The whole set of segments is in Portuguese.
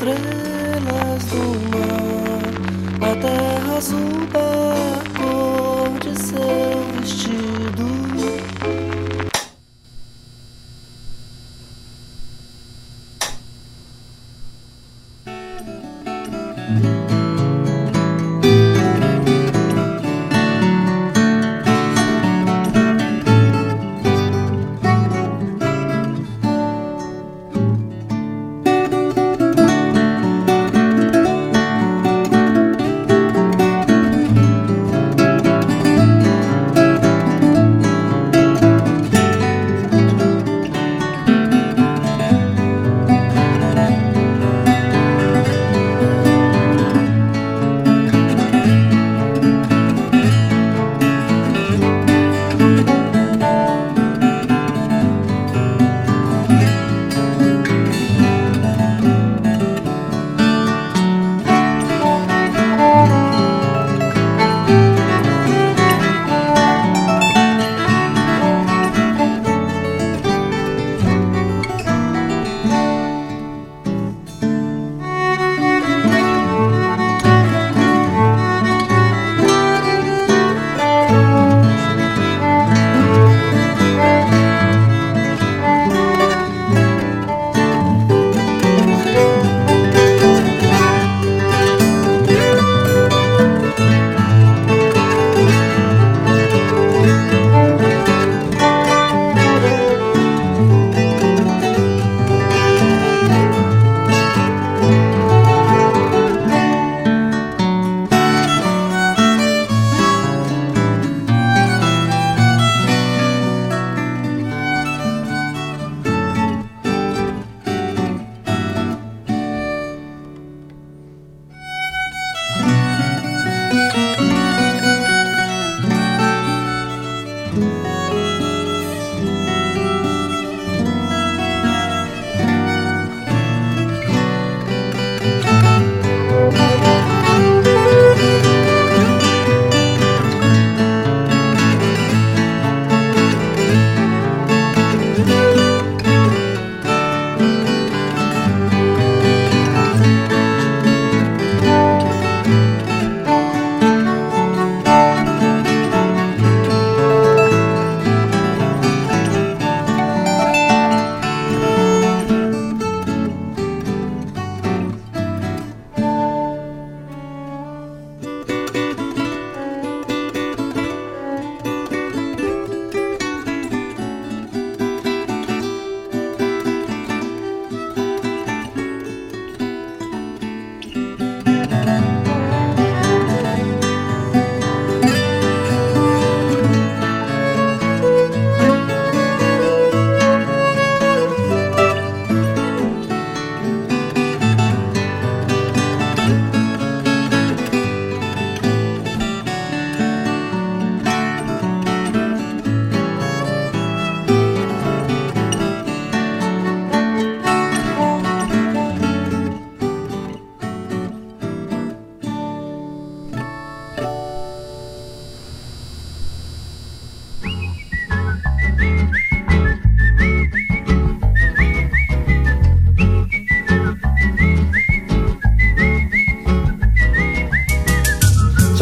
estrelas do mar, a terra azul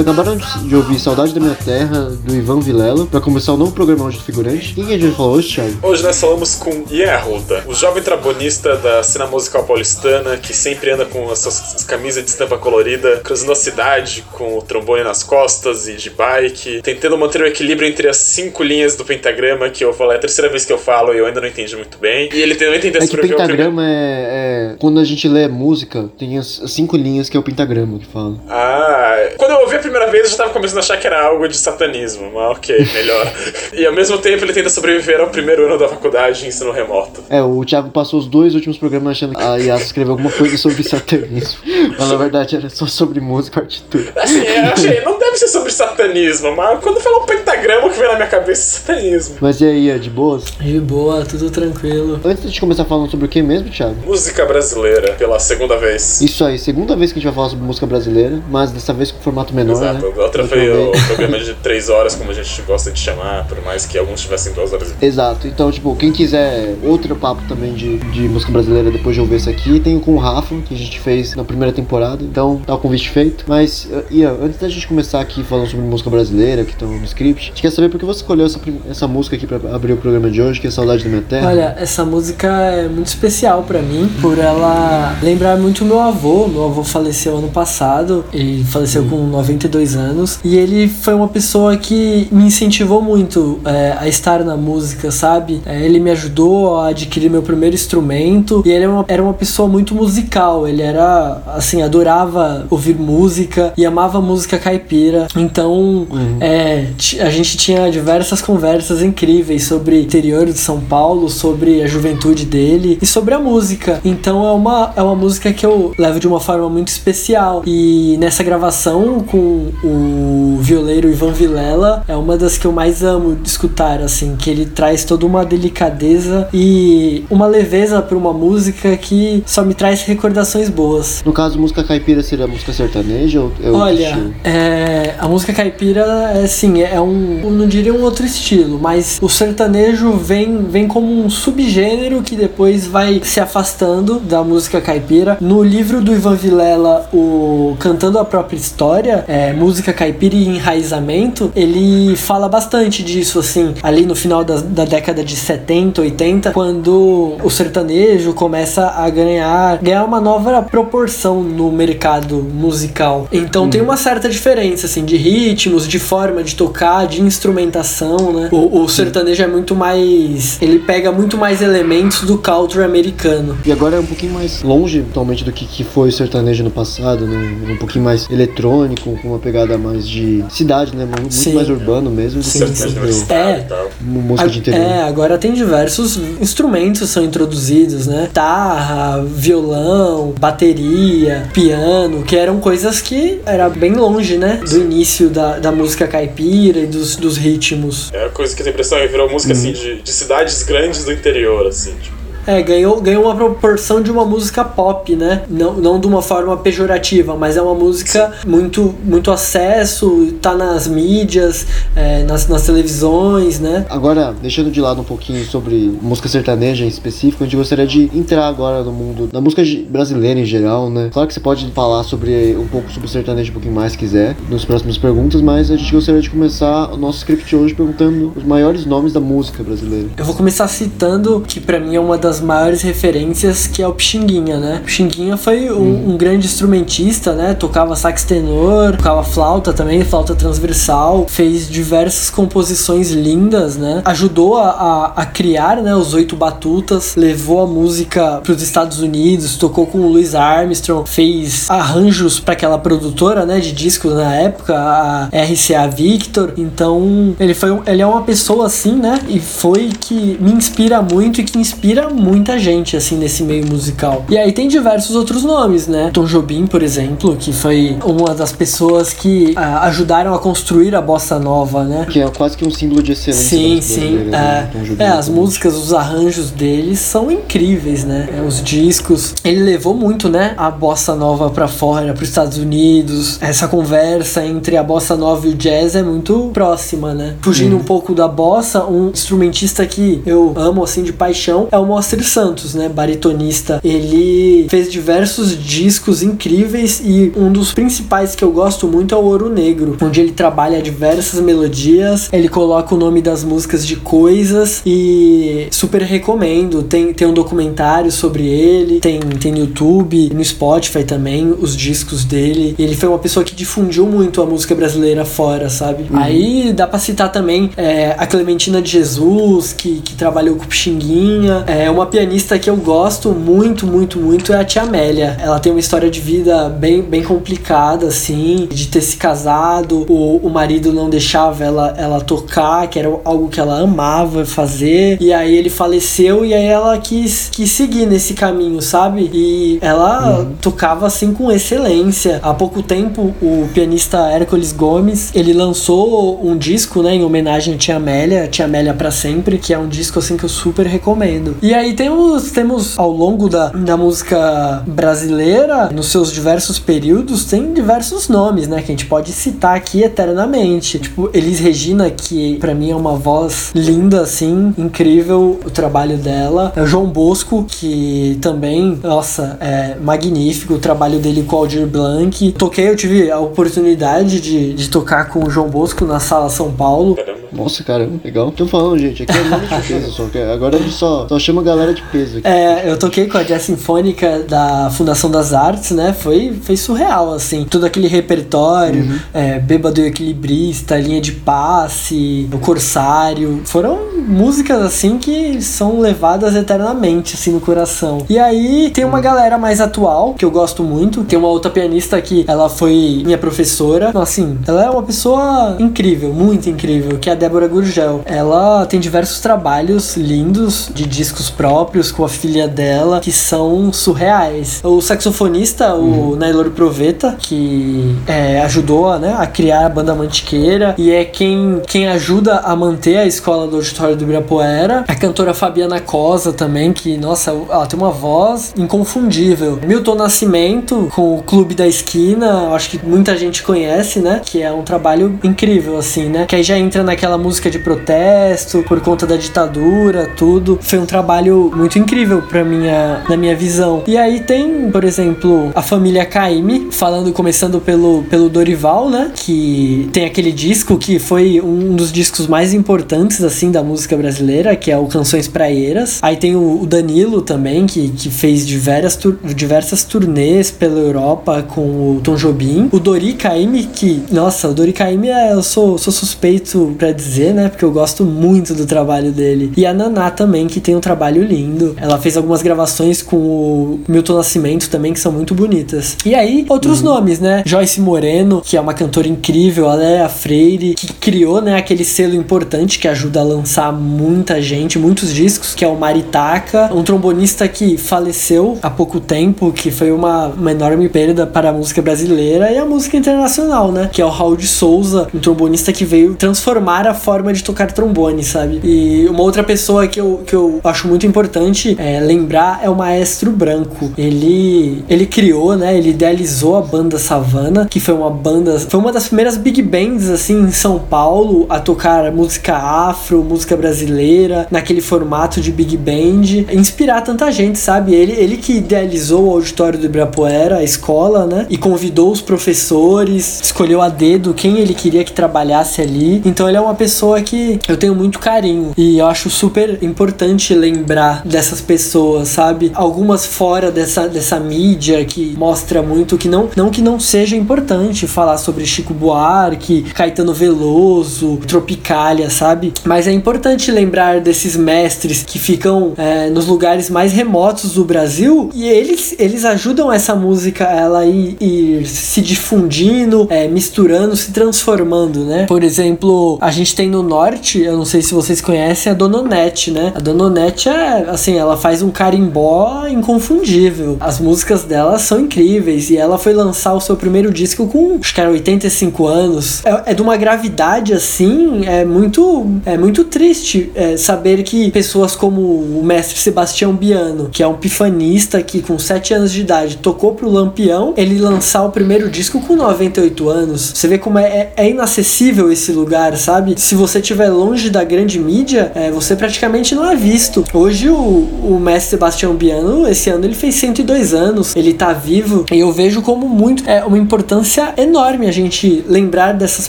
acabaram de ouvir Saudade da Minha Terra, do Ivan Vilela, pra começar o novo programa hoje do Figurante. Quem que a gente falou hoje, Thiago? Hoje nós falamos com Ian Arruda, o jovem trabonista da cena musical paulistana que sempre anda com as suas camisas de estampa colorida, cruzando a cidade com o trombone nas costas e de bike, tentando manter o equilíbrio entre as cinco linhas do pentagrama que eu falo, é a terceira vez que eu falo e eu ainda não entendi muito bem. E ele também tenta É que pentagrama é, é- Quando a gente lê música, tem as as cinco linhas que é o pentagrama que fala. Ah, quando eu ouvi a primeira vez eu já tava começando a achar que era algo de satanismo, mas ok, melhor. e ao mesmo tempo ele tenta sobreviver ao primeiro ano da faculdade de ensino remoto. É, o Thiago passou os dois últimos programas achando que a Yas escreveu alguma coisa sobre satanismo. Mas na verdade era só sobre música e partitura. Assim, eu achei, não deve ser sobre satanismo, mas quando fala um pentagrama, o que vem na minha cabeça é satanismo. Mas e aí, é de boas? De boa, tudo tranquilo. Antes de começar falando sobre o que mesmo, Thiago? Música brasileira, pela segunda vez. Isso aí, segunda vez que a gente vai falar sobre música brasileira, mas dessa vez com formato menor, Exato. Né? A outra foi o programa de três horas, como a gente gosta de chamar, por mais que alguns tivessem duas horas. Exato, então, tipo, quem quiser outro papo também de, de música brasileira depois de ouvir esse aqui, tem o com o Rafa, que a gente fez na primeira temporada, então tá o convite feito. Mas, Ian, antes da gente começar aqui falando sobre música brasileira, que estão no script, a gente quer saber por que você escolheu essa, essa música aqui pra abrir o programa de hoje, que é Saudade da Minha Terra. Olha, essa música é muito especial pra mim, por ela lembrar muito meu avô. Meu avô faleceu ano passado, ele faleceu com 92 anos, e ele foi uma pessoa que me incentivou muito é, a estar na música, sabe? É, ele me ajudou a adquirir meu primeiro instrumento, e ele era uma, era uma pessoa muito musical, ele era, assim, adorava ouvir música e amava música caipira. Então, é, ti- a gente tinha diversas conversas incríveis sobre o interior de São Paulo, sobre a juventude dele e sobre a música. Então é uma, é uma música que eu levo de uma forma muito especial. E nessa gravação com o violeiro Ivan Vilela, é uma das que eu mais amo de escutar, assim, que ele traz toda uma delicadeza e uma leveza para uma música que só me traz recordações boas. No caso, música caipira seria música sertaneja ou é Olha, é, a música caipira é assim, é um, não diria um outro estilo, mas o sertanejo vem, vem como um subgênero que depois vai se afastando da música caipira. No livro do Ivan Vilela, o Cantando a Própria História, é, música caipira e enraizamento, ele fala bastante disso, assim, ali no final da, da década de 70, 80, quando o sertanejo começa a ganhar, ganhar uma nova proporção no mercado musical. Então tem uma certa diferença, assim, de ritmos, de forma de tocar, de instrumentação, né? O, o sertanejo é muito mais. Ele pega muito mais elementos do country americano. E agora é um pouquinho mais longe, atualmente, do que, que foi o sertanejo no passado, né? Um pouquinho mais eletrônico, com uma pegada mais de cidade, né? Muito Sim. mais urbano mesmo. Sim, sim. É. e tal. música de interior. É, agora tem diversos instrumentos são introduzidos, né? Tarra, violão, bateria, piano, que eram coisas que era bem longe, né? Do início da, da música caipira e dos, dos ritmos. É a coisa que tem impressão, virou música assim de, de cidades grandes do interior, assim, tipo. É, ganhou, ganhou uma proporção de uma música pop, né? Não, não de uma forma pejorativa, mas é uma música muito, muito acesso, tá nas mídias, é, nas, nas televisões, né? Agora, deixando de lado um pouquinho sobre música sertaneja em específico, a gente gostaria de entrar agora no mundo da música brasileira em geral, né? Claro que você pode falar sobre um pouco sobre sertanejo um pouquinho mais se quiser, nas próximas perguntas, mas a gente gostaria de começar o nosso script hoje perguntando os maiores nomes da música brasileira. Eu vou começar citando que pra mim é uma das maiores referências, que é o Pixinguinha, né? Pixinguinha foi um, um grande instrumentista, né? Tocava sax tenor, tocava flauta também, flauta transversal, fez diversas composições lindas, né? Ajudou a, a, a criar, né, os oito batutas, levou a música pros Estados Unidos, tocou com o Louis Armstrong, fez arranjos para aquela produtora, né, de discos na época, a RCA Victor. Então, ele foi ele é uma pessoa assim, né? E foi que me inspira muito e que inspira muita gente assim nesse meio musical. E aí tem diversos outros nomes, né? Tom Jobim, por exemplo, que foi uma das pessoas que ah, ajudaram a construir a bossa nova, né? Que é quase que um símbolo de excelência Sim, sim. brasileira, né? É, é, as músicas, os arranjos deles são incríveis, né? É, os discos. Ele levou muito, né? A bossa nova pra fora, pros Estados Unidos. Essa conversa entre a bossa nova e o jazz é muito próxima, né? Fugindo um pouco da bossa, um instrumentista que eu amo, assim, de paixão é o Moacir Santos, né? Baritonista. Ele fez diversos discos incríveis e um dos principais que eu gosto muito é o Ouro Negro, onde ele trabalha diversas melodias, ele coloca o nome das músicas de coisas e super recomendo. Tem, tem um documentário sobre ele, tem, tem no YouTube, no Spotify também, os discos dele. Ele foi uma pessoa que difundiu muito a música brasileira fora, sabe? Aí dá pra citar também é, a Clementina de Jesus, que, que trabalhou com Pixinguinha, é uma pianista que eu gosto muito, muito, muito é a Tia Amélia. Ela tem uma história de vida bem, bem complicada, assim, de ter se casado, o, o marido não deixava ela, ela tocar, que era algo que ela amava fazer, e aí ele faleceu e aí ela quis, quis seguir nesse caminho, sabe? E ela uhum. tocava assim com excelência. Há pouco tempo, o pianista Hércules Gomes, ele lançou um disco, né, em homenagem a Tia Amélia, Tia Amélia para sempre, que é um disco assim que eu super recomendo. E aí temos, temos ao longo da, da música brasileira, nos seus diversos períodos, tem diversos nomes, né, que a gente pode citar aqui eternamente. Tipo, Elis Regina, que para mim é uma voz linda, assim, incrível o trabalho dela. É João Bosco, que também, nossa, é magnífico o trabalho dele com Aldir Blanc. Toquei, eu tive a oportunidade de, de tocar com o João Bosco na Sala São Paulo. Nossa, cara, legal. Tô falando, gente, aqui é nome de peso só. Agora a gente só, só chama galera de peso aqui. É, eu toquei com a Jazz Sinfônica da Fundação das Artes, né? Foi, foi surreal, assim. Todo aquele repertório, uhum. é, Bêbado e Equilibrista, Linha de Passe, O Corsário. Foram músicas, assim, que são levadas eternamente, assim, no coração. E aí tem uma galera mais atual, que eu gosto muito. Tem uma outra pianista que ela foi minha professora. Então, assim, ela é uma pessoa incrível, muito incrível, que é a Débora Gurgel. Ela tem diversos trabalhos lindos de discos próprios com a filha dela que são surreais. O saxofonista, uhum. o Nailor Proveta, que é, ajudou né, a criar a banda Mantiqueira e é quem, quem ajuda a manter a escola do auditório do Ibirapuera. A cantora Fabiana Cosa também, que, nossa, ela tem uma voz inconfundível. Milton Nascimento com o Clube da Esquina, acho que muita gente conhece, né? Que é um trabalho incrível, assim, né? Que aí já entra naquela música de protesto por conta da ditadura, tudo. Foi um trabalho muito incrível para minha, na minha visão. E aí tem, por exemplo, a família Caime, falando, começando pelo, pelo Dorival, né? Que tem aquele disco que foi um dos discos mais importantes, assim, da música brasileira, que é o Canções Praieiras. Aí tem o, o Danilo também, que, que fez diversas, tur diversas turnês pela Europa com o Tom Jobim. O Dori Caime, que, nossa, o Dori Caime é, eu sou, sou suspeito para dizer, né? Porque eu gosto muito do trabalho dele. E a Naná também, que tem um trabalho lindo. Ela fez algumas gravações com o Milton Nascimento também, que são muito bonitas. E aí, outros uhum. nomes, né? Joyce Moreno, que é uma cantora incrível, a Léa Freire, que criou, né, aquele selo importante que ajuda a lançar muita gente, muitos discos, que é o Maritaka, um trombonista que faleceu há pouco tempo, que foi uma, uma enorme perda para a música brasileira e a música internacional, né? Que é o Raul de Souza, um trombonista que veio transformar a forma de tocar trombone, sabe? E uma outra pessoa que eu, que eu acho muito importante é, lembrar é o Maestro Branco. Ele, ele criou, né? Ele idealizou a banda Savana, que foi uma banda, foi uma das primeiras big bands assim em São Paulo a tocar música afro, música brasileira, naquele formato de big band, inspirar tanta gente, sabe? Ele, ele que idealizou o auditório do Ibirapuera, a escola, né? E convidou os professores, escolheu a dedo quem ele queria que trabalhasse ali. Então ele é uma pessoa que eu tenho muito carinho e eu acho super importante lembrar dessas pessoas, sabe? Algumas fora dessa, dessa mídia que mostra muito que não, não que não seja importante falar sobre Chico Buarque, Caetano Veloso, Tropicália, sabe? Mas é importante lembrar desses mestres que ficam é, nos lugares mais remotos do Brasil e eles, eles ajudam essa música ela ir, ir se difundindo, é, misturando, se transformando, né? Por exemplo, a gente tem no norte, eu não sei se vocês conhecem a Dononete, né? A Dononete é, assim, ela faz um carimbó inconfundível. As músicas dela são incríveis e ela foi lançar o seu primeiro disco com, acho que era 85 anos. É, é de uma gravidade assim, é muito, é muito triste é, saber que pessoas como o mestre Sebastião Biano, que é um pifanista que com 7 anos de idade tocou pro Lampião, ele lançar o primeiro disco com 98 anos. Você vê como é, é, é inacessível esse lugar, sabe? Se você estiver longe da grande mídia, é, você praticamente não é visto. Hoje o, o mestre Sebastião Biano, esse ano ele fez 102 anos, ele tá vivo e eu vejo como muito é uma importância enorme a gente lembrar dessas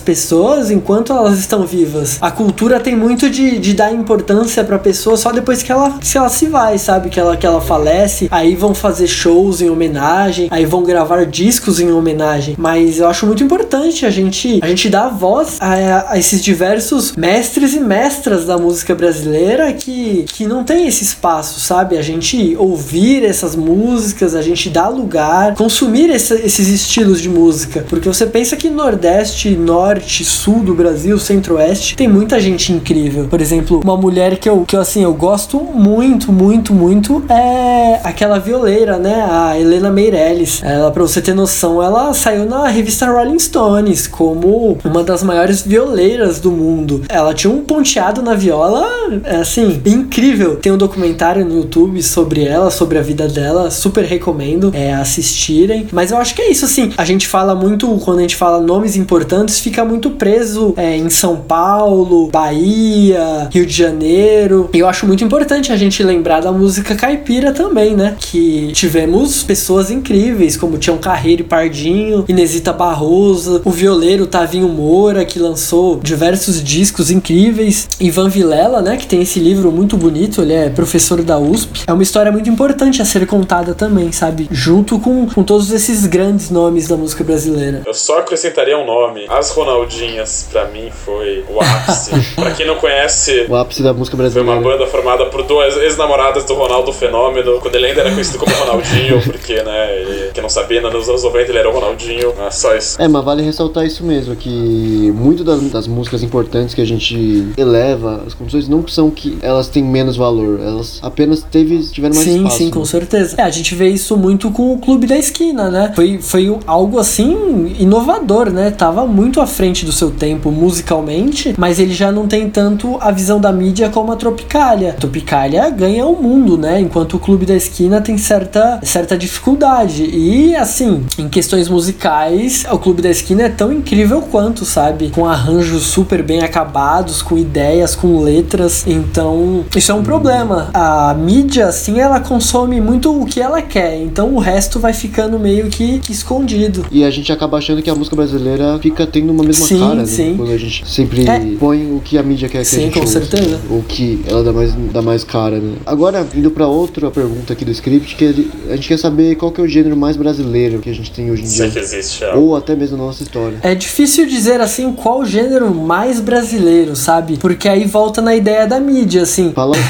pessoas enquanto elas estão vivas. A cultura tem muito de, de dar importância pra pessoa só depois que ela, se ela se vai, sabe? Que ela, que ela falece, aí vão fazer shows em homenagem, aí vão gravar discos em homenagem. Mas eu acho muito importante a gente, a gente dar voz a, a esses diversos mestres e mestras da música brasileira que, que não tem esse espaço, sabe? A gente ouvir essas músicas, a gente dar lugar, consumir esse, esses estilos de música. Porque você pensa que Nordeste, Norte, Sul do Brasil, Centro-Oeste, tem muita gente incrível. Por exemplo, uma mulher que eu, que eu assim, eu gosto muito, muito, muito é aquela violeira, né? A Helena Meirelles. Ela, pra você ter noção, ela saiu na revista Rolling Stones como uma das maiores violeiras do mundo. Ela tinha um ponteado na viola, é, assim, incrível. Tem um documentário no YouTube sobre ela, sobre a vida dela, super recomendo é, assistirem. Mas eu acho que é isso, assim. A gente fala muito, quando a gente fala nomes importantes, fica muito preso é, em São Paulo, Bahia, Rio de Janeiro. E eu acho muito importante a gente lembrar da música caipira também, né? Que tivemos pessoas incríveis, como Tião Carreiro e Pardinho, Inesita Barroso, o violeiro Tavinho Moura, que lançou diversos discos incríveis, Ivan Vilela, né? Que tem esse livro muito bonito, ele é professor da USP. É uma história muito importante a ser contada também, sabe? Junto com, com todos esses grandes nomes da música brasileira. Eu só acrescentaria um nome. As Ronaldinhas, pra mim, foi o ápice. pra quem não conhece, O ápice da música foi brasileira. uma banda formada por duas ex-namoradas do Ronaldo Fenômeno, quando ele ainda era conhecido como Ronaldinho, porque, né, ele, quem não sabia, nos anos 90 ele era o Ronaldinho. Ah, só isso. É, mas vale ressaltar isso mesmo, que muito das, das músicas importantes que a gente eleva, as composições não são que elas têm menos valor, elas apenas teve, tiveram mais sim, espaço. sim, com certeza. É, a gente vê isso muito com o Clube da Esquina, né? Foi, foi algo assim inovador, né? Tava muito à frente do seu tempo musicalmente, mas ele já não tem tanto a visão da mídia como a Tropicália. A Tropicália ganha o mundo, né? Enquanto o Clube da Esquina tem certa, certa dificuldade. E assim, em questões musicais, o Clube da Esquina é tão incrível quanto, sabe? Com arranjos super bem acabados, com ideias, com letras. Então, isso é um problema. A mídia, assim, ela consome muito o que ela quer. Então o resto vai ficando meio que, que escondido. E a gente acaba achando que a música brasileira fica tendo uma mesma Sim, cara, né? sim. Quando a gente sempre É. põe o que a mídia quer que a Sim, gente com ouça, certeza. né? O que ela dá mais, dá mais cara, né? Agora, indo pra outra pergunta aqui do script, que ele- a gente quer saber qual que é o gênero mais brasileiro que a gente tem hoje em Sei dia. que existe. É. Ou até mesmo na nossa história. É difícil dizer assim qual gênero mais brasileiro, sabe? Porque aí volta na ideia da mídia, assim. Fala.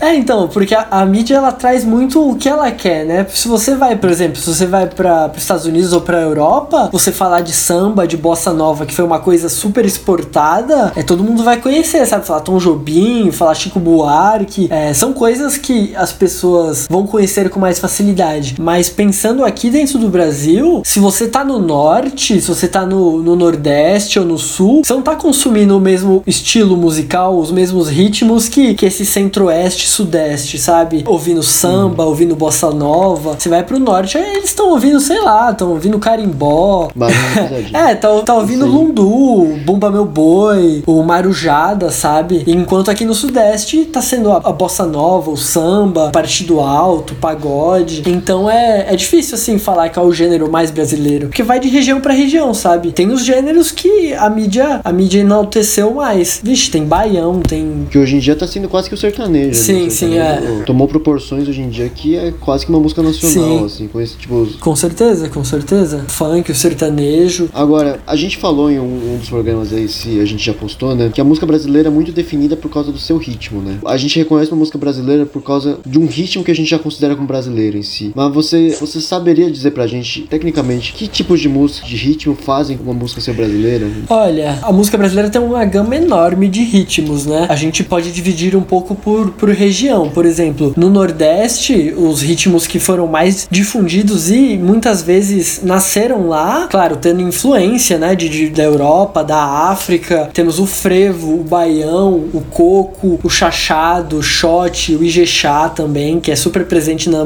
É, então, porque a, a mídia ela traz muito o que ela quer, né? Se você vai, por exemplo, se você vai para os Estados Unidos ou pra Europa, você falar de samba, de bossa nova, que foi uma coisa super exportada, é todo mundo vai conhecer, sabe? Falar Tom Jobim, falar Chico Buarque, é, são coisas que as pessoas vão conhecer com mais facilidade. Mas pensando aqui dentro do Brasil, se você tá no norte, se você tá no, no nordeste ou no sul, você não tá consumindo o mesmo estilo musical, os mesmos ritmos que, que esse centro-oeste, sudeste, sabe? Ouvindo samba, ouvindo bossa nova. Você vai pro norte, aí eles estão ouvindo, sei lá, estão ouvindo carimbó. É, tá, tá ouvindo aí. Lundu, Bumba Meu Boi, o Marujada, sabe? Enquanto aqui no Sudeste tá sendo a, a bossa nova, o samba, partido alto, pagode. Então é, é difícil, assim, falar que é o gênero mais brasileiro. Porque vai de região pra região, sabe? Tem os gêneros que a mídia, a mídia enalteceu mais. Vixe, tem baião, tem Que hoje em dia tá sendo quase que o sertanejo. né? Sim, O sim, sertanejo Tomou proporções hoje em dia que é quase que uma música nacional, Sim. assim, com esse tipo. Com certeza, com certeza. Funk, o sertanejo. Agora, a gente falou em um, um dos programas aí, se a gente já postou, né? Que a música brasileira é muito definida por causa do seu ritmo, né? A gente reconhece uma música brasileira por causa de um ritmo que a gente já considera como brasileiro em si. Mas você, você saberia dizer pra gente, tecnicamente, que tipos de música, de ritmo fazem uma música ser brasileira? Olha, a música brasileira tem uma gama enorme de ritmos, né? A gente pode dividir um pouco por, por região. Por exemplo, no Nordeste, os ritmos que foram mais difundidos e muitas vezes nasceram lá, claro, tendo influência, né, de, de- da Europa, da África. Temos o frevo, o baião, o coco, o chachado, o shot, o ijexá também, que é super presente na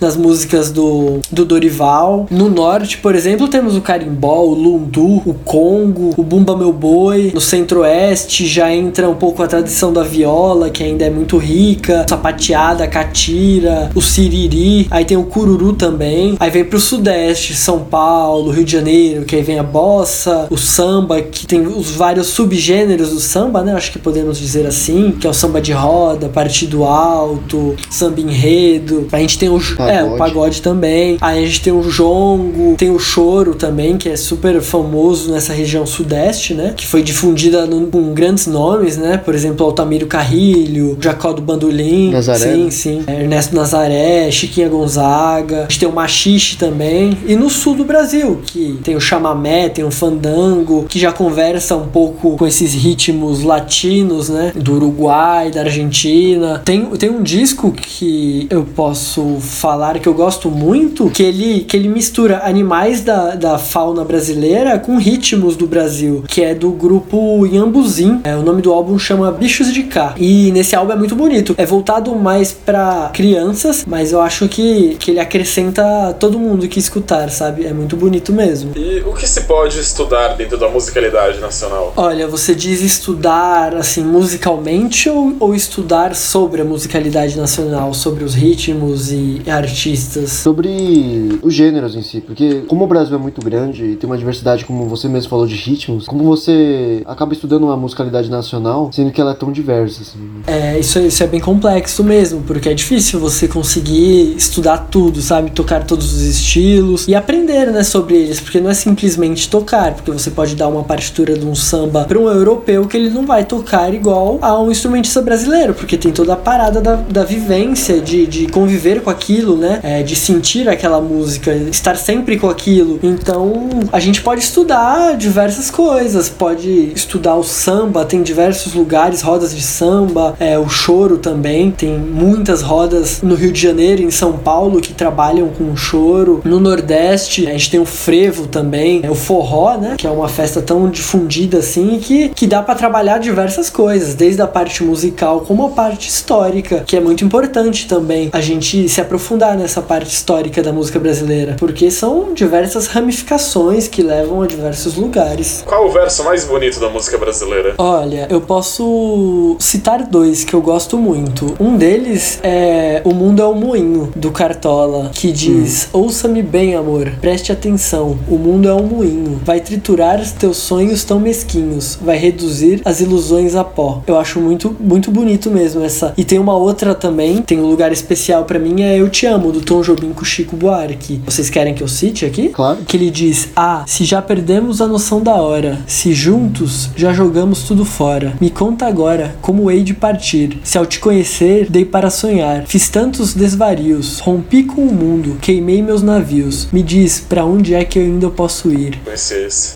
nas músicas do, do Dorival. No Norte, por exemplo, temos o carimbó, o lundu, o congo, o bumba meu boi. No Centro-Oeste já entra um pouco a tradição da viola, que ainda é muito rica, sapateada, catira, o siriri, aí tem o cururu também. Aí vem pro Sudeste, São Paulo, Rio de Janeiro, que aí vem a bossa, o samba, que tem os vários subgêneros do samba, né? acho que podemos dizer assim, que é o samba de roda, partido alto, samba enredo. A gente tem o, Pagode. é, o pagode também. Aí a gente tem o jongo, tem o choro também, que é super famoso nessa região sudeste, né? Que foi difundida no- com grandes nomes, né? Por exemplo, Altamiro Carrilho, Jacó do Bandolim. Nazaré, Sim, né? sim. Ernesto Nazaré, Chiquinha Gonzaga. A gente tem o machixe também. E no sul do Brasil, que tem o chamamé, tem o fandango, que já conversa um pouco com esses ritmos latinos, né? Do Uruguai, da Argentina. Tem, tem um disco que eu posso falar que eu gosto muito, que ele, que ele mistura animais da, da fauna brasileira com ritmos do Brasil, que é do grupo Iambuzim. É, o nome do álbum chama Bichos de Cá. E nesse álbum é muito bonito. É voltado mais pra crianças, mas eu acho que, que ele acrescenta todo mundo que escutar, sabe? É muito bonito mesmo. E o que se pode estudar dentro da musicalidade nacional? Olha, você diz estudar assim musicalmente ou, ou estudar sobre a musicalidade nacional, sobre os ritmos e artistas? Sobre os gêneros em si, porque como o Brasil é muito grande e tem uma diversidade, como você mesmo falou, de ritmos, como você acaba estudando uma musicalidade nacional, sendo que ela é tão diversa, assim. É, isso, isso é bem complexo mesmo, porque é difícil você conseguir estudar tudo, sabe? Tocar todos os estilos e aprender, né, sobre eles, porque não é simplesmente tocar, porque você pode dar uma partitura de um samba para um europeu que ele não vai tocar igual a um instrumentista brasileiro, porque tem toda a parada da, da vivência, de, de conviver com aquilo, né? É, de sentir aquela música, estar sempre com aquilo. Então, a gente pode estudar diversas coisas, pode estudar o samba, tem diversos lugares, rodas de samba, é, o choro também, tem muitas rodas no Rio de Janeiro, em São Paulo, que trabalham com o choro. No Nordeste, a gente tem o frevo também, é o forró, né? Que é uma festa tão difundida assim que, que dá para trabalhar diversas coisas, desde a parte musical como a parte histórica, que é muito importante também a gente se aprofundar nessa parte histórica da música brasileira, porque são diversas ramificações que levam a diversos lugares. Qual o verso mais bonito da música brasileira? Olha, eu posso citar dois que eu gosto muito. Um deles é O Mundo é um Moinho, do Cartola, que diz: Ouça-me bem, amor, preste atenção. O mundo é um moinho. Vai triturar os teus sonhos tão mesquinhos. Vai reduzir as ilusões a pó. Eu acho muito, muito bonito mesmo essa. E tem uma outra também, tem um lugar especial pra mim, é Eu Te Amo, do Tom Jobim com Chico Buarque. Vocês querem que eu cite aqui? Claro. Que ele diz: Ah, se já perdemos a noção da hora, se juntos já jogamos tudo fora, me conta agora como hei de partir. Se ao te conhecer, dei para sonhar, fiz tantos desvarios, rompi com o mundo, queimei meus navios. Me diz pra onde é que eu ainda posso ir?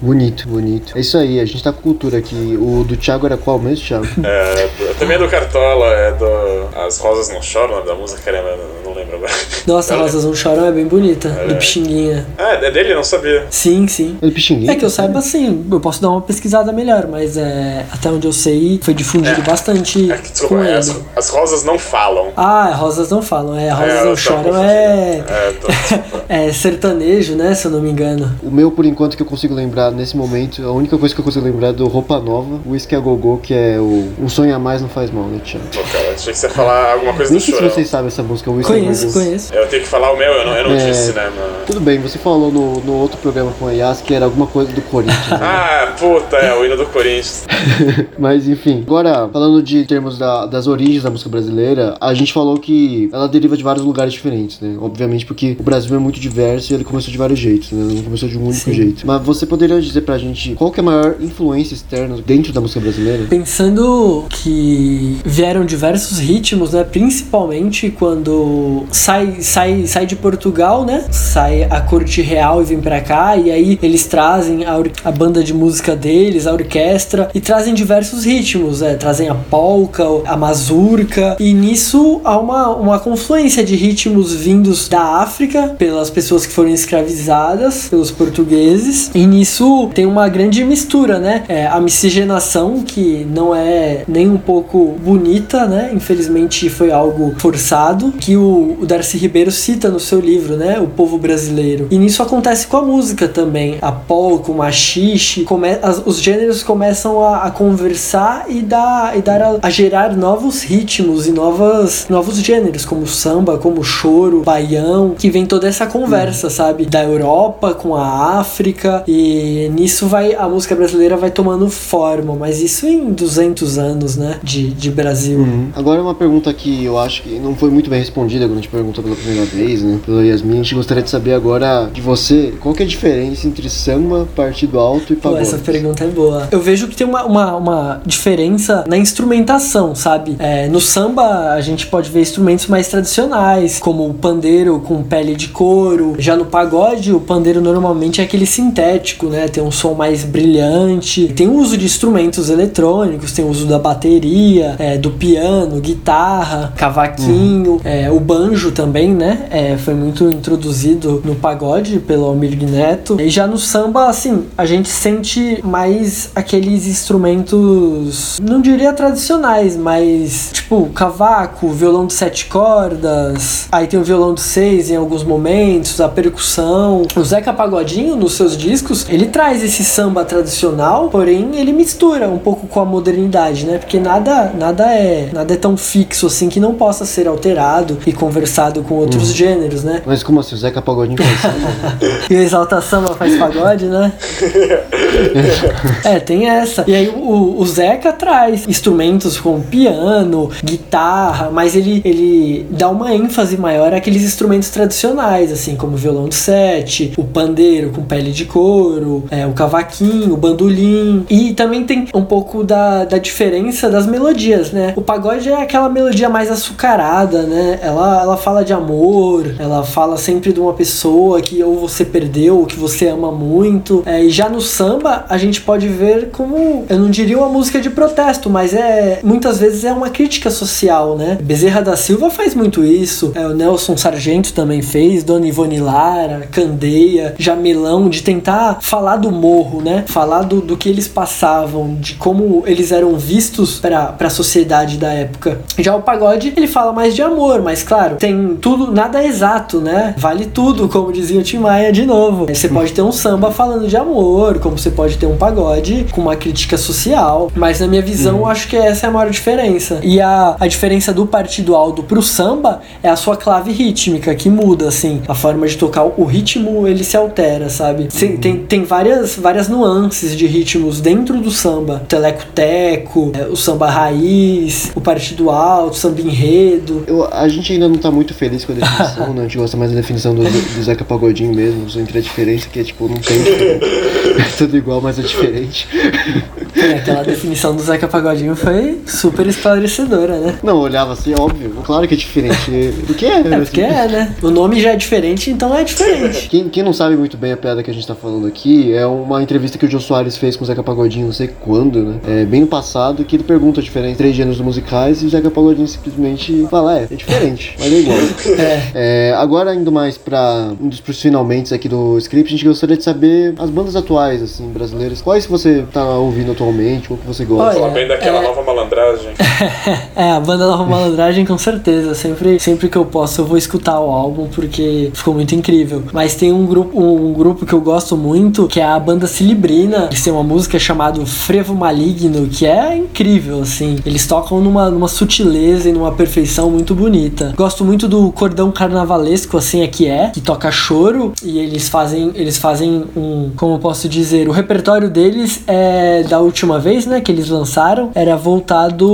Bonito, bonito. É isso aí, a gente tá com cultura aqui. O do Thiago era qual mesmo, Thiago? É, também é do Cartola, é do. As Rosas Não Choram, nome da música, caramba, eu não lembro agora. Nossa, Rosas Não Choram é bem bonita, do Pixinguinha. Ah, é dele? Não sabia. Sim, sim. Ele Pixinguinha? É que eu saiba assim, eu posso dar uma pesquisada melhor, mas é, até onde eu sei foi difundido É. bastante É que, desculpa, com é, ele. as, as rosas não falam. Ah, rosas não falam, é, rosas É, não eu tô choram é, É, é sertanejo, né, se eu não me engano. O meu, por enquanto, que eu consigo lembrar nesse momento, a única coisa que eu consigo lembrar é do Roupa Nova, Whisky a Gogô, que é o Um Sonho a Mais Não Faz Mal, né, Thiago? Pô, cara, achei que você ia falar alguma coisa Nem do sei se chorão. vocês sabem essa música, Whisky a Gogô. Conheço. Eu tenho que falar o meu, eu não, eu não É. disse, né, mano? Tudo bem, você falou no, no outro programa com a Yas que era alguma coisa do Corinthians. né? Ah, puta, é o hino do Corinthians. Mas enfim, agora falando de termos da- das origens da música brasileira, a gente falou que ela deriva de vários lugares diferentes, né? Obviamente porque o Brasil é muito diverso e ele começou de vários jeitos, né? Não começou de um único Sim. jeito. Mas você poderia dizer pra gente qual que é a maior influência externa dentro da música brasileira? Pensando que vieram diversos ritmos, né? Principalmente quando sai, sai, sai de Portugal, né? Sai a corte real e vem pra cá, e aí eles trazem a, a banda de música deles, a orquestra, e trazem diversos ritmos, né? Trazem a polca, a mazurca, e nisso há uma, uma confluência de ritmos vindos da África, pelas pessoas que foram escravizadas, pelos portugueses, e nisso tem uma grande mistura, né? É, a miscigenação, que não é nem um pouco bonita, né? Infelizmente foi algo forçado, que o, o Darcy Ribeiro cita no seu livro, né? O povo brasileiro. E nisso acontece com a música também. A polca, o machixe, come, os gêneros começam a, a, conversar e dar, e dar a, a, gerar novos ritmos e novas, novos gêneros, como samba, como choro, baião, que vem toda essa conversa, uhum. sabe? Da Europa com a África e nisso vai a música brasileira vai tomando forma, mas isso em 200 anos, né? De, de Brasil. Uhum. Agora uma pergunta que eu acho que não foi muito bem respondida quando gente perguntou pela primeira vez, né? Pela Yasmin, a gente gostaria de saber agora de você qual que é a diferença entre samba, partido alto e pagode. Pô, essa pergunta é boa. Eu vejo que tem uma, uma, uma diferença na instrumentação, sabe? É, no samba a gente pode ver instrumentos mais tradicionais, como o pandeiro com pele de couro. Já no pagode, o pandeiro normalmente é aquele sintético, né? Tem um som mais brilhante. Tem o uso de instrumentos eletrônicos, tem o uso da bateria, é, do piano, guitarra, cavaquinho, uhum. é, o banjo também, né? É, foi muito introduzido no pagode pelo Almir Neto. E já no samba, assim, a gente sente mais aqueles instrumentos, não diria tradicionais, mas tipo cavaco, violão de sete cordas, aí tem o violão de seis em alguns momentos, a percussão. O Zeca Pagodinho, nos seus discos, ele traz esse samba tradicional, porém ele mistura um pouco com a modernidade, né? Porque nada, nada é nada é tão fixo assim que não possa ser alterado e conversado com outros uhum. gêneros, né? Mas como assim? O Zeca Pagodinho faz e o Exalta Samba faz pagode, né? é, tem essa. E aí o, o Zeca traz instrumentos como piano, guitarra, mas ele, ele dá uma ênfase maior àqueles instrumentos tradicionais, assim, como o violão de sete, o pandeiro com pele de couro, é, o cavaquinho, o bandolim. E também tem um pouco da, da diferença das melodias, né? O pagode é aquela melodia mais açucarada, né? Ela, ela fala de amor, ela fala sempre de uma pessoa que ou você perdeu, ou que você ama muito. É, e já no samba, a gente pode ver como, eu não diria uma música de protesto, mas é muitas vezes é uma crítica social, né? Bezerra da Silva faz muito isso, é, o Nelson Sargento também fez, Dona Ivone Lara, Candeia, Jamelão, de tentar falar do morro, né? Falar do, do que eles passavam, de como eles eram vistos para a sociedade da época. Já o pagode, ele fala mais de amor, mas claro, tem tudo, nada é exato, né? Vale tudo, como dizia o Tim Maia de novo. Você pode ter um samba falando de amor, como você pode ter um pagode com uma crítica social, mas na minha visão, eu acho que essa é a maior diferença. E a, a diferença do partido alto pro samba é a sua clave rítmica, que muda, assim. A forma de tocar o ritmo, ele se altera, sabe? Tem, tem várias, várias nuances de ritmos dentro do samba. O teleco-teco, é, o samba raiz, o partido alto, o samba enredo. Eu, a gente ainda não tá muito feliz com a definição, né? A gente gosta mais da definição do, do Zeca Pagodinho mesmo, entre a diferença que é, tipo, não tem é tudo igual, mas é diferente. É, aquela definição do Zeca Pagodinho foi super esclarecedora, né? Não, olhava assim, óbvio, claro que é diferente. Do que é? É, porque assim. é, né? O nome já é diferente, então é diferente. Quem, quem não sabe muito bem a piada que a gente tá falando aqui, é uma entrevista que o Jô Soares fez com o Zeca Pagodinho, não sei quando, né? É, bem no passado, que ele pergunta a diferença entre três gêneros musicais e o Zeca Pagodinho simplesmente fala, é, é diferente, mas é igual. É. é agora, indo mais pra um dos finalmente aqui do script, a gente gostaria de saber as bandas atuais, assim, brasileiras. Quais você tá ouvindo atualmente, qual que você gosta? Fala bem daquela é... nova malandragem. é, a banda Nova Malandragem, com certeza. Sempre, sempre que eu posso, eu vou escutar o álbum, porque ficou muito incrível. Mas tem um grupo, um grupo que eu gosto muito, que é a banda Cilibrina. Eles têm uma música chamada Frevo Maligno, que é incrível, assim. Eles tocam numa, numa sutileza e numa perfeição muito bonita. Gosto muito do cordão carnavalesco, assim, é que é, que toca choro, e eles fazem, eles fazem um, como eu posso dizer, o repertório deles é da última vez, né, que eles lançaram, era voltado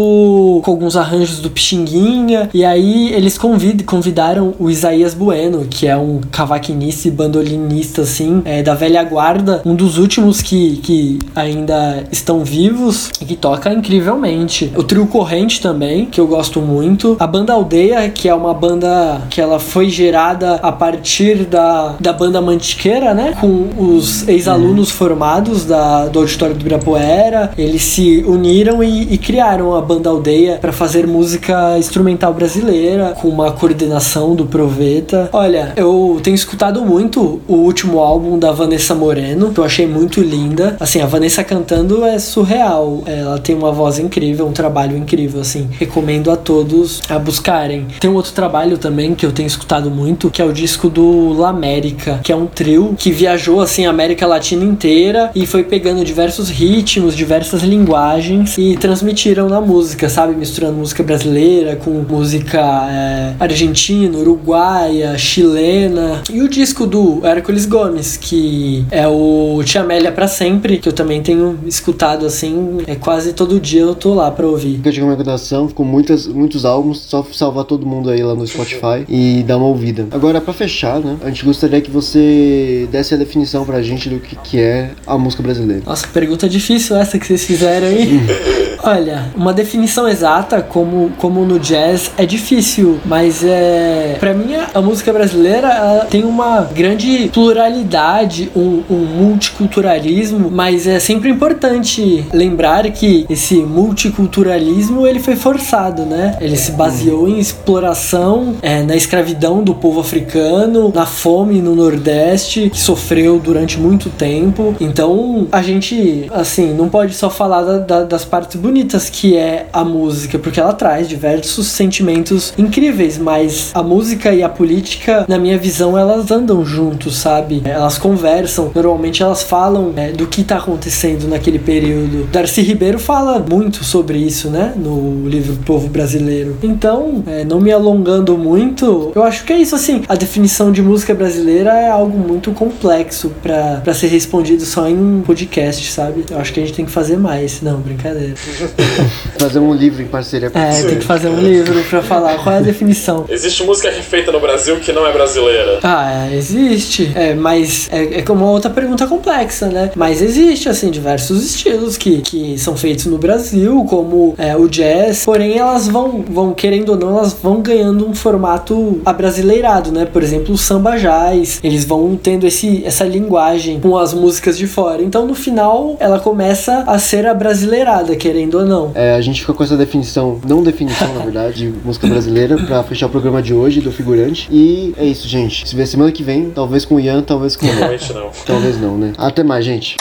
com alguns arranjos do Pixinguinha, e aí eles convid, convidaram o Isaías Bueno, que é um cavaquinista e bandolinista, assim, é, da velha guarda, um dos últimos que, que ainda estão vivos e que toca incrivelmente. O trio Corrente também, que eu gosto muito. A banda Aldeia, que é uma banda que ela foi gerada a partir da, da banda Mantiqueira, né, com os ex-alunos uhum. formados da, do Auditório do Ibirapuera, brasileira, eles se uniram e, e criaram a banda Aldeia para fazer música instrumental brasileira com uma coordenação do Proveta. Olha, eu tenho escutado muito o último álbum da Vanessa Moreno, que eu achei muito linda. Assim, a Vanessa cantando é surreal. Ela tem uma voz incrível, um trabalho incrível, assim. Recomendo a todos a buscarem. Tem um outro trabalho também que eu tenho escutado muito, que é o disco do La América, que é um trio que viajou assim a América Latina inteira e foi pegando diversos ritmos, diversas linguagens e transmitiram na música, sabe? Misturando música brasileira com música é, argentina, uruguaia, chilena. E o disco do Hércules Gomes, que é o Tia Amélia pra Sempre, que eu também tenho escutado assim, é quase todo dia eu tô lá pra ouvir. Fica de recomendação, ficou muitas, muitos álbuns, só salvar todo mundo aí lá no Spotify e dar uma ouvida. Agora, pra fechar, né, a gente gostaria que você desse a definição pra gente do que, que é a música brasileira. Nossa, pergunta difícil essa que vocês fizeram aí. Olha, uma definição exata, como, como no jazz, é difícil, mas é. Pra mim, a música brasileira tem uma grande pluralidade, um, um multiculturalismo, mas é sempre importante lembrar que esse multiculturalismo ele foi forçado, né? Ele se baseou em exploração, é, na escravidão do povo africano, na fome no Nordeste, que sofreu durante muito tempo. Então, a gente, assim, não pode só falar da, da, das partes bonitas que é a música, porque ela traz diversos sentimentos incríveis, mas a música e a política, na minha visão, elas andam juntos, sabe? Elas conversam, normalmente elas falam é, do que tá acontecendo naquele período. Darcy Ribeiro fala muito sobre isso, né? No livro Povo Brasileiro. Então, é, não me alongando muito, eu acho que é isso, assim. A definição de música brasileira é algo muito complexo para ser respondido só em um podcast, sabe? Eu acho que a gente tem que fazer mais. Não, brincadeira. Fazer um livro em parceria com É, você. tem que fazer um livro pra falar qual é a definição. Existe música feita no Brasil que não é brasileira. Ah, é, existe. É, mas é, é como uma outra pergunta complexa, né? Mas existe, assim, diversos estilos que, que são feitos no Brasil, como é, o jazz. Porém, elas vão, vão, querendo ou não, elas vão ganhando um formato abrasileirado, né? Por exemplo, o samba jazz. Eles vão tendo esse, essa linguagem com as músicas de fora. Então, no final, ela começa a ser abrasileirada, querendo ou não. É, a gente fica com essa definição, não definição, na verdade, de música brasileira, pra fechar o programa de hoje do figurante. E é isso, gente. Se vê semana que vem, talvez com o Ian, talvez com o. Realmente não. Talvez não, né? Até mais, gente.